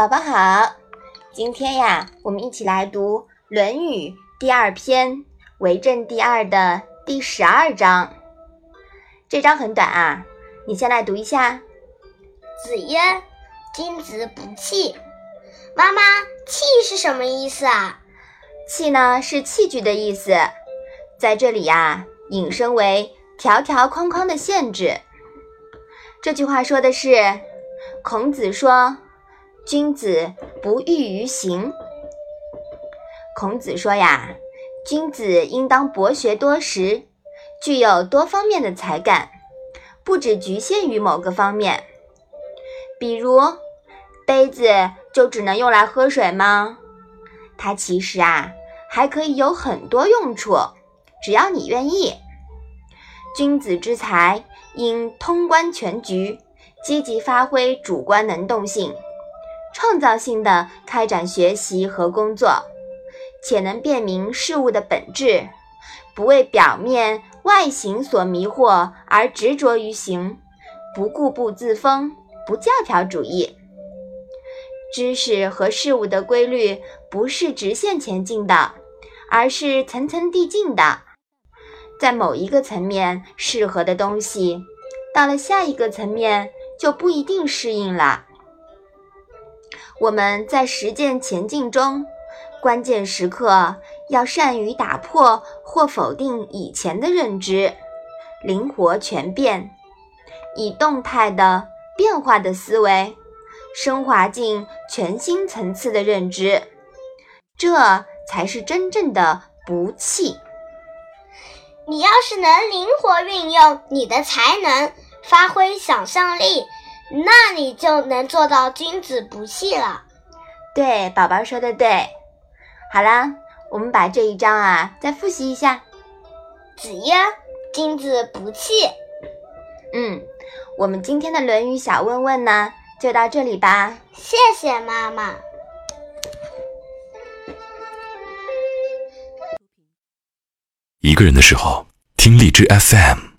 宝宝好，今天呀，我们一起来读《论语》第二篇《为政第二》的第十二章。这章很短啊，你先来读一下。子曰：“君子不器。”妈妈，“器”是什么意思啊？“器”呢是器具的意思，在这里呀，引申为条条框框的限制。这句话说的是，孔子说。君子不欲于行。孔子说呀，君子应当博学多识，具有多方面的才干，不只局限于某个方面。比如，杯子就只能用来喝水吗？它其实啊，还可以有很多用处，只要你愿意。君子之才应通观全局，积极发挥主观能动性。创造性的开展学习和工作，且能辨明事物的本质，不为表面外形所迷惑而执着于形，不固步自封，不教条主义。知识和事物的规律不是直线前进的，而是层层递进的。在某一个层面适合的东西，到了下一个层面就不一定适应了。我们在实践前进中，关键时刻要善于打破或否定以前的认知，灵活全变，以动态的变化的思维，升华进全新层次的认知，这才是真正的不弃。你要是能灵活运用你的才能，发挥想象力。那你就能做到君子不器了。对，宝宝说的对。好啦，我们把这一章啊再复习一下。子曰：“君子不器。”嗯，我们今天的《论语》小问问呢，就到这里吧。谢谢妈妈。一个人的时候，听荔枝 FM。